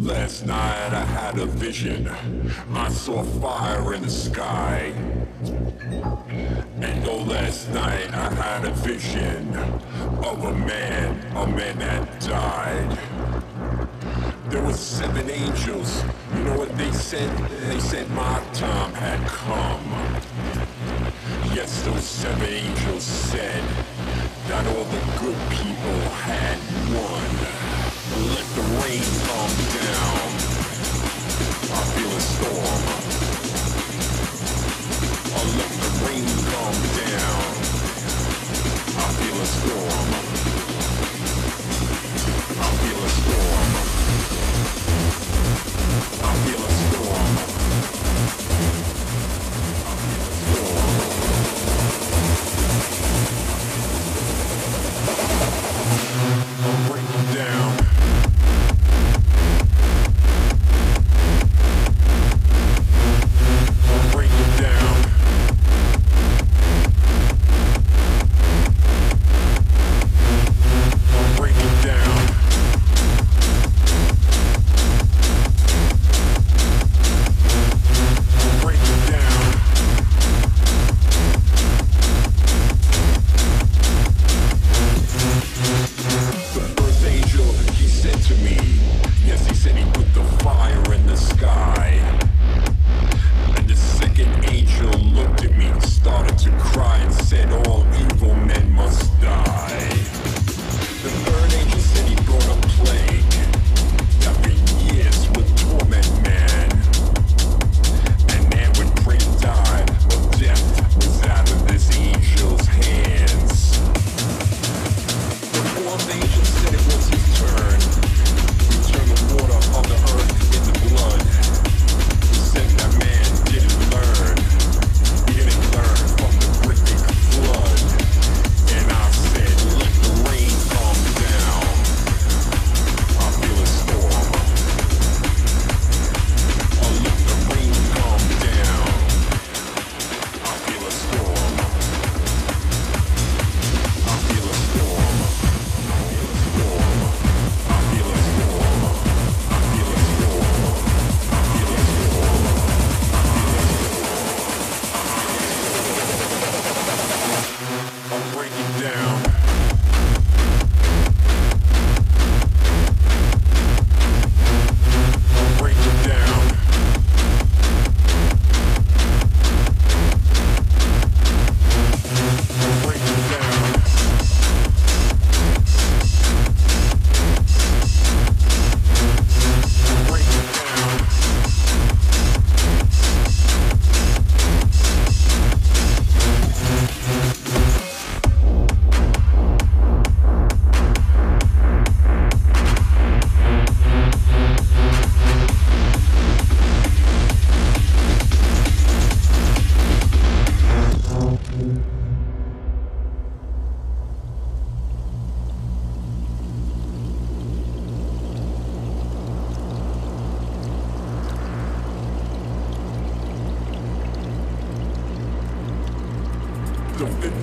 Last night I had a vision. I saw fire in the sky. And oh, last night I had a vision of a man, a man that died. There were seven angels. You know what they said? They said my time had come. Yes, those seven angels said that all the good people had won. Let the rain come down. I feel a storm. I let the rain come down. I feel a storm.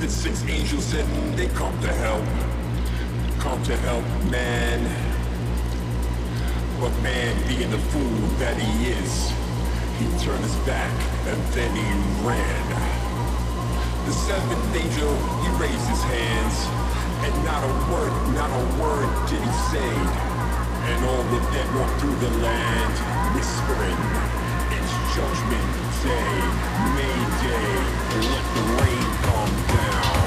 the six angels said they come to help, come to help man. But man being the fool that he is, he turned his back and then he ran. The seventh angel, he raised his hands, and not a word, not a word did he say. And all the dead walked through the land, whispering, it's judgment day, May Day, let the rain Calm down.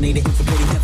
Coordinated, infiltrating,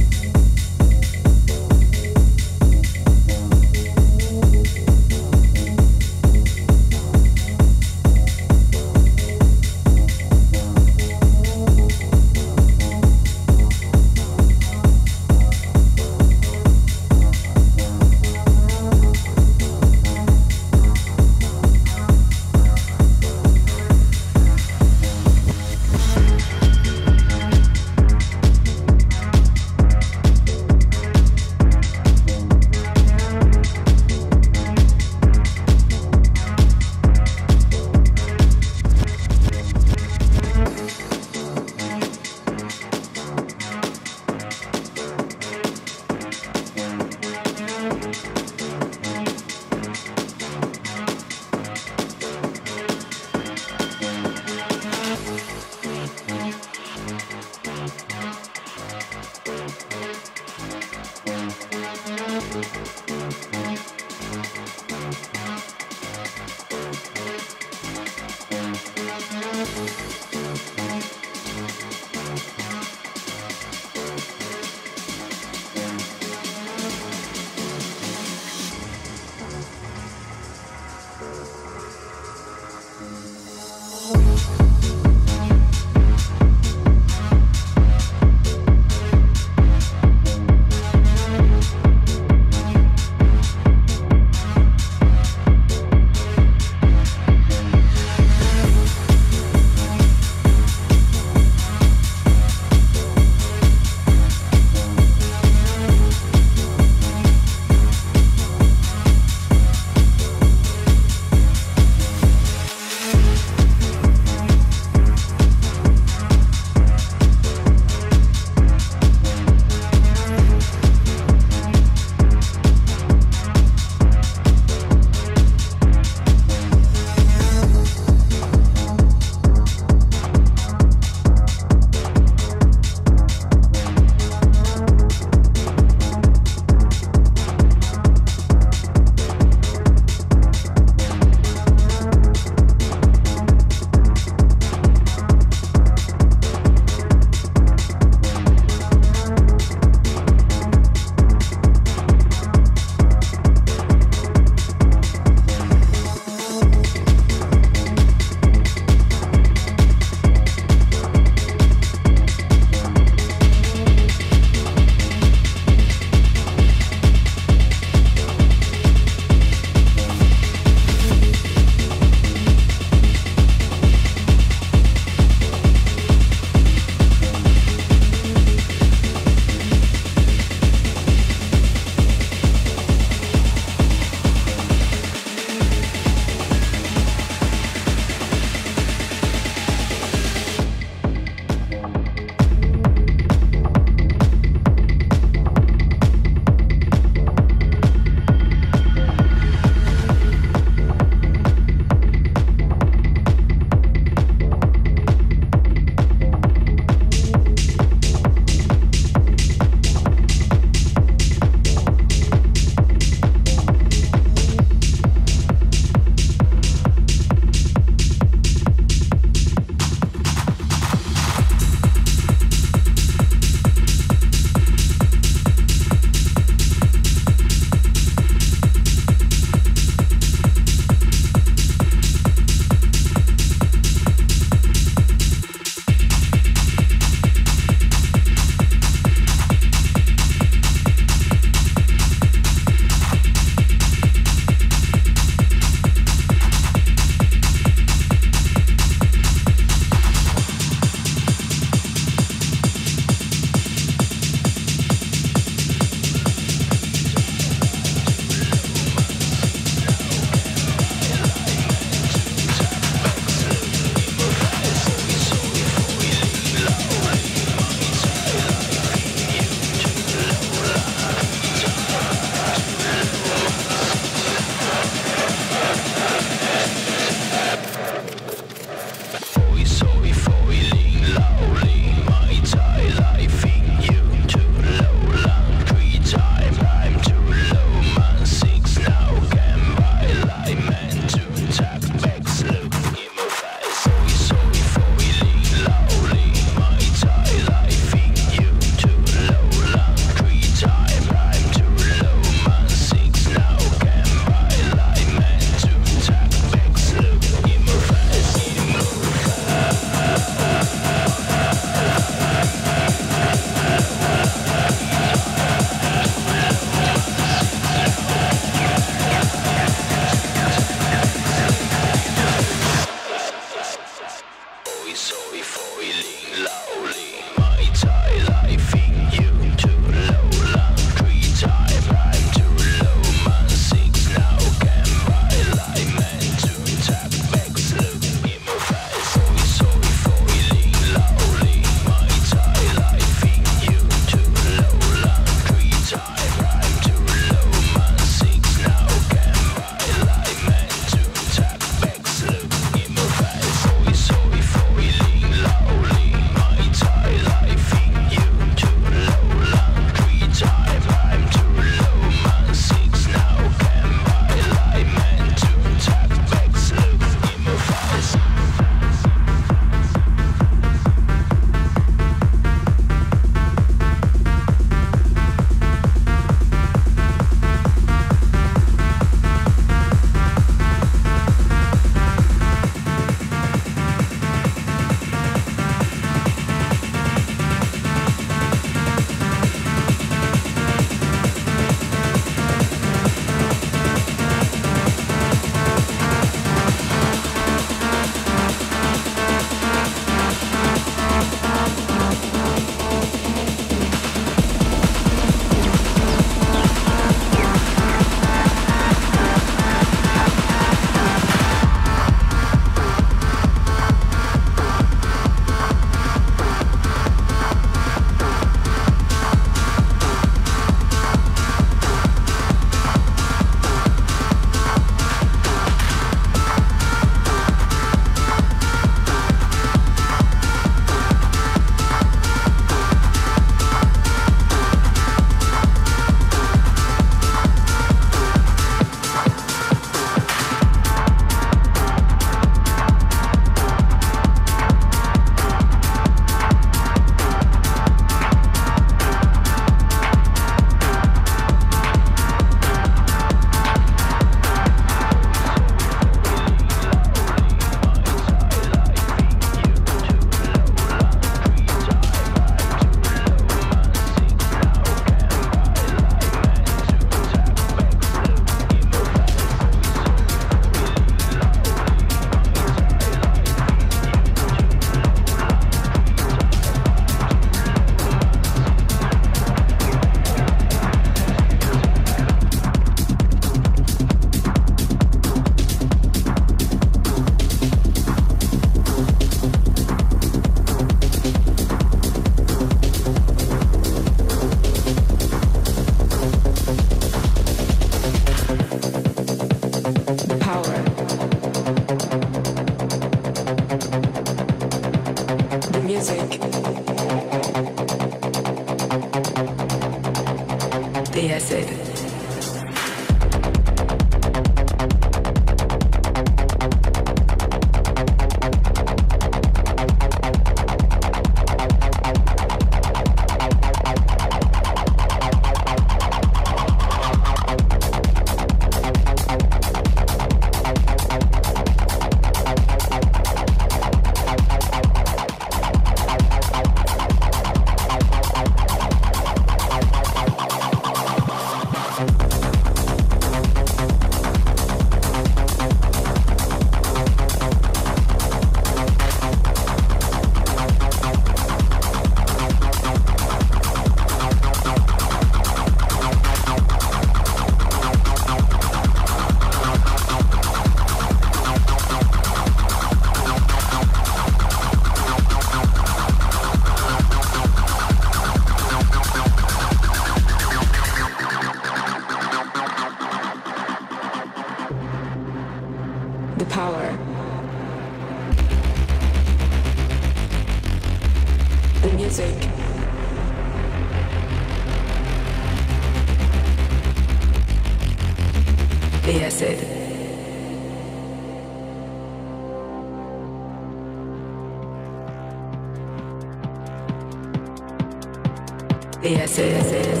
The acid. The acid.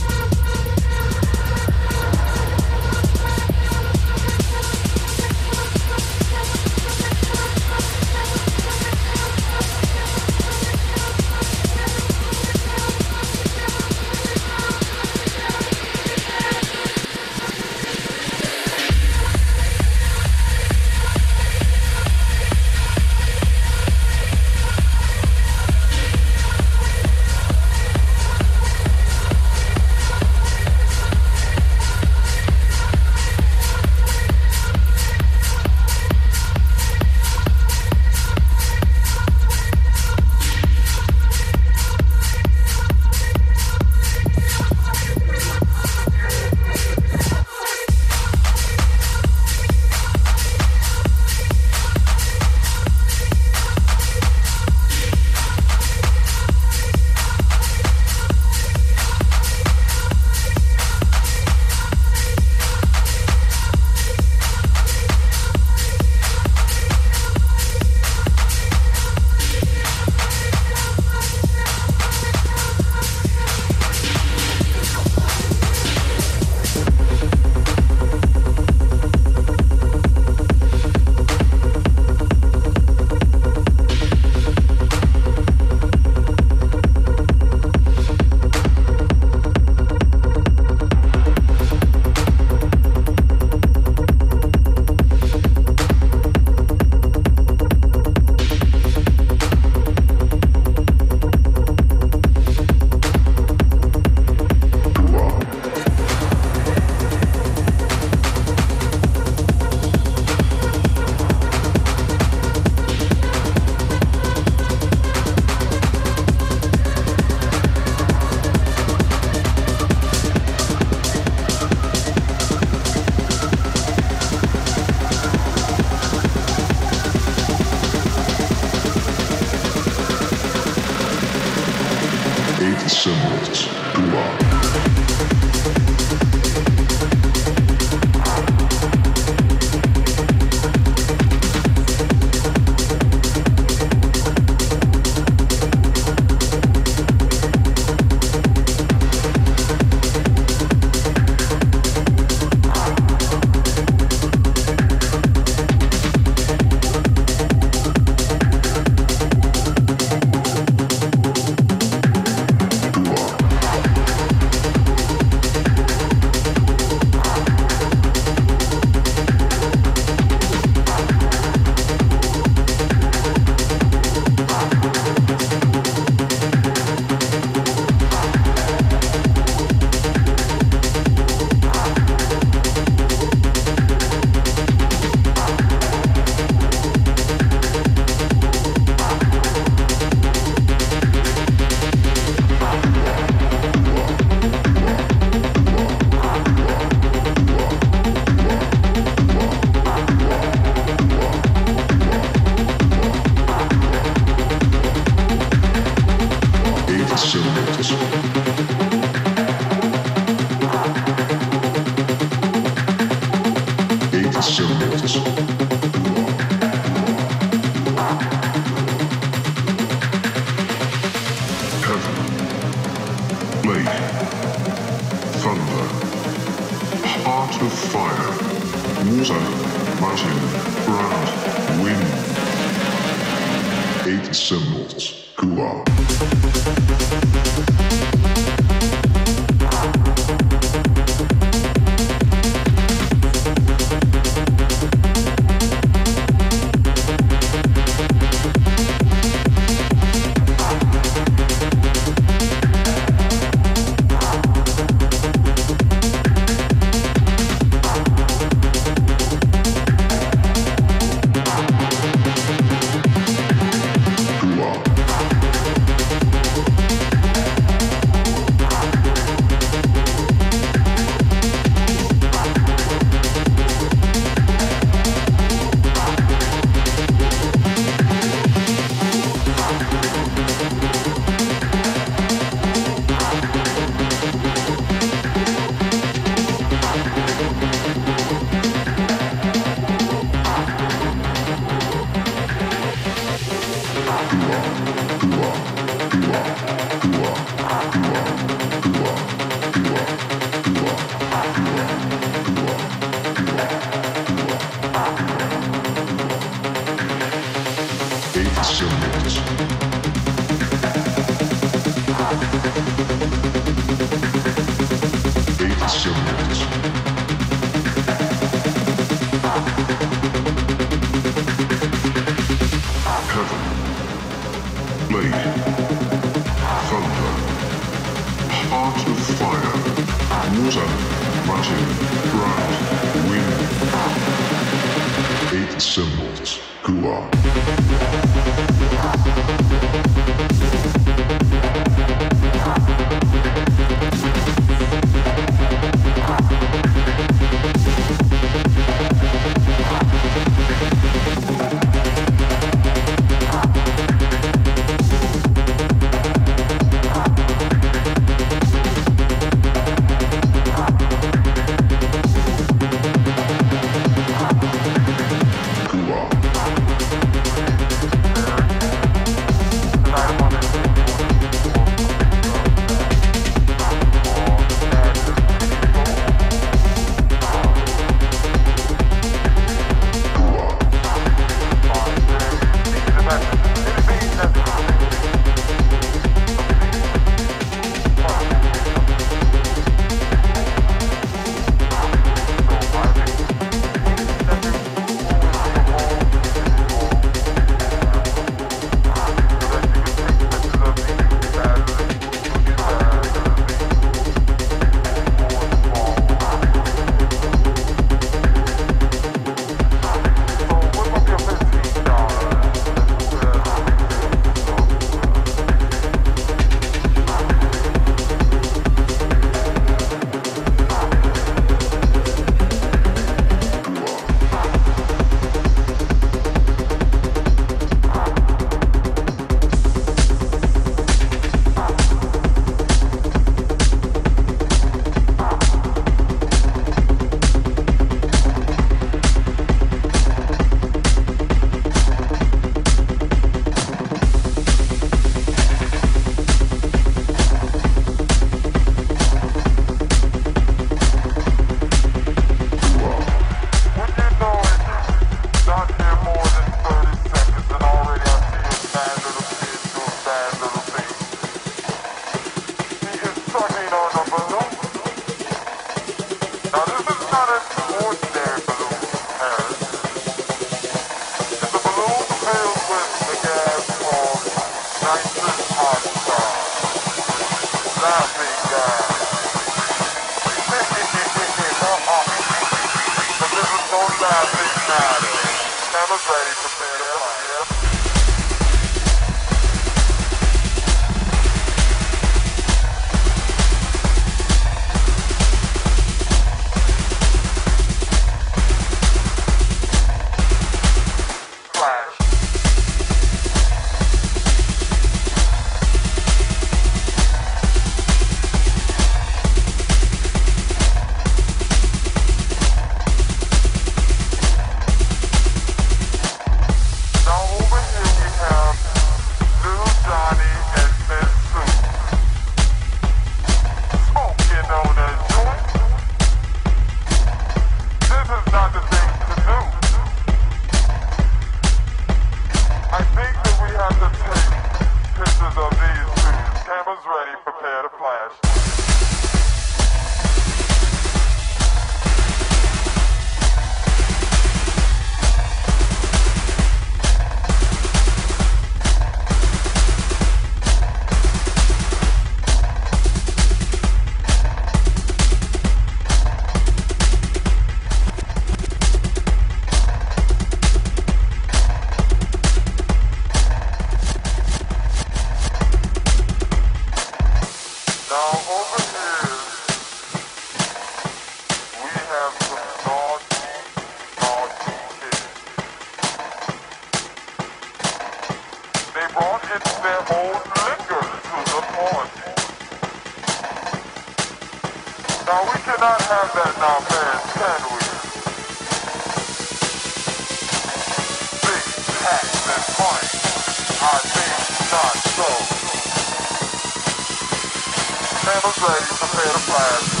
flags, prepare to fire.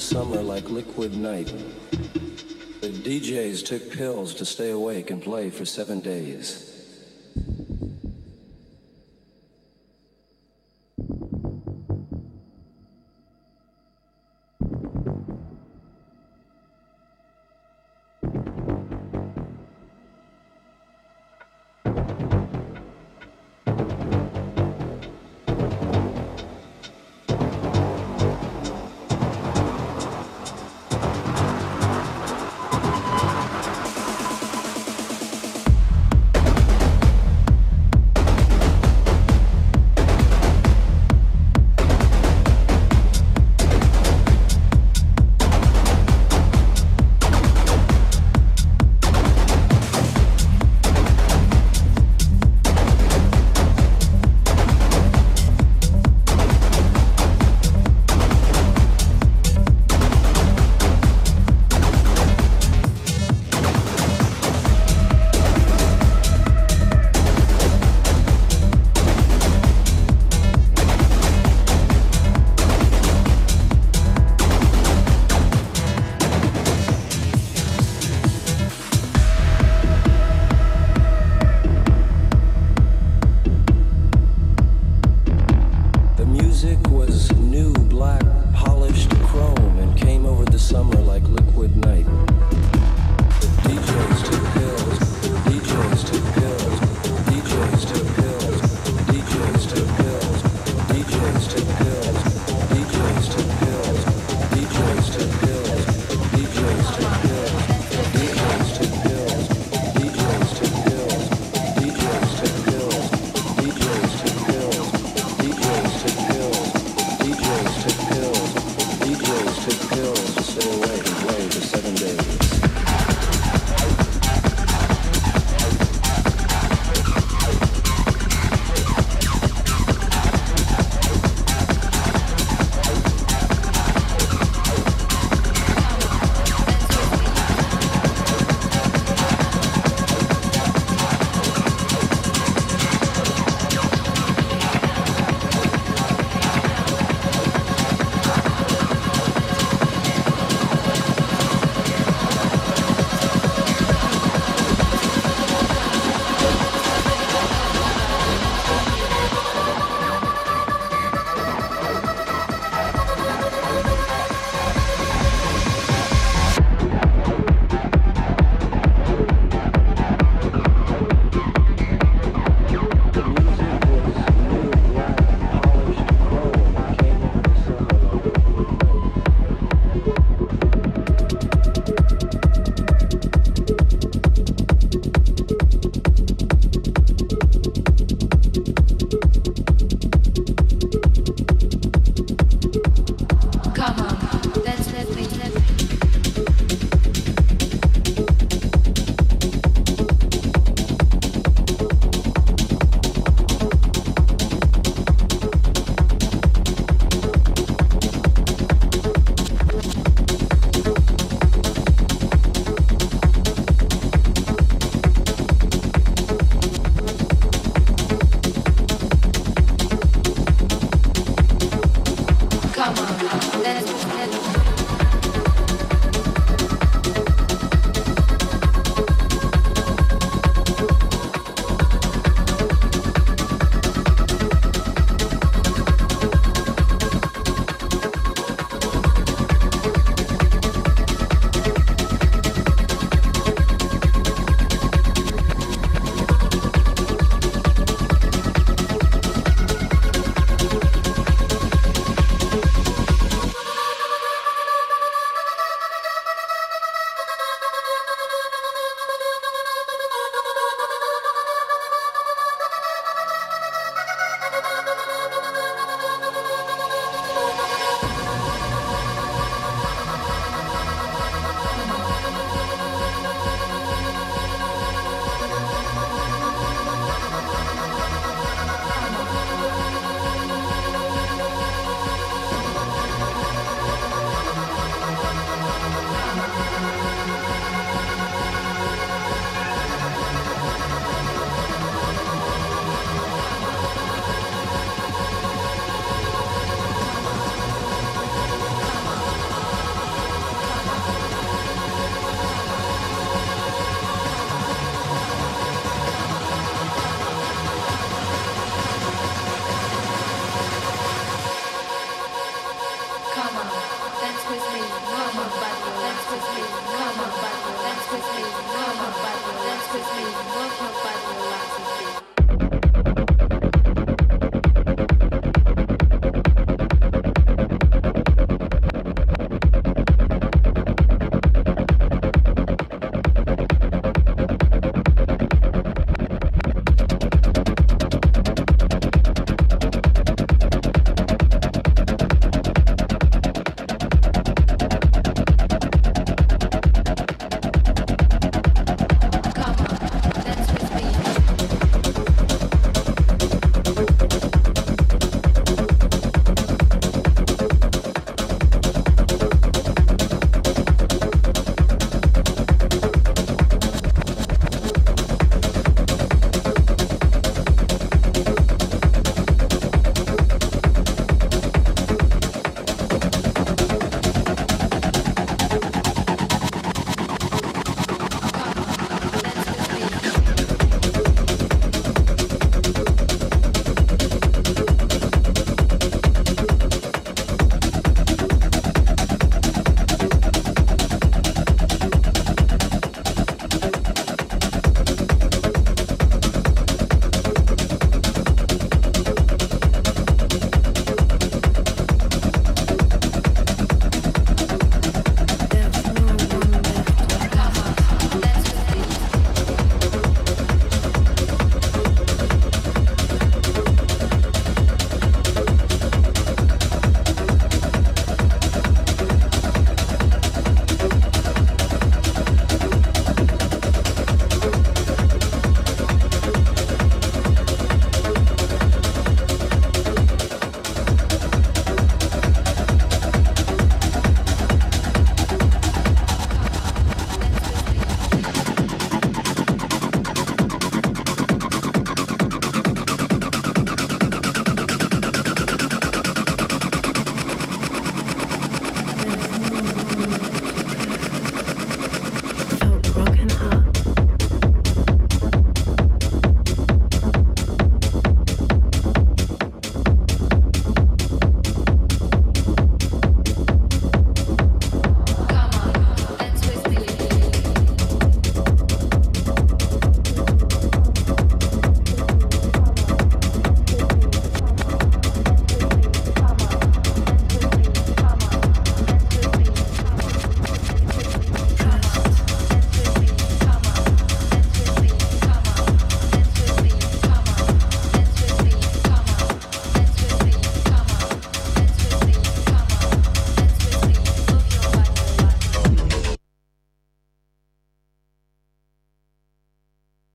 Summer like liquid night. The DJs took pills to stay awake and play for seven days.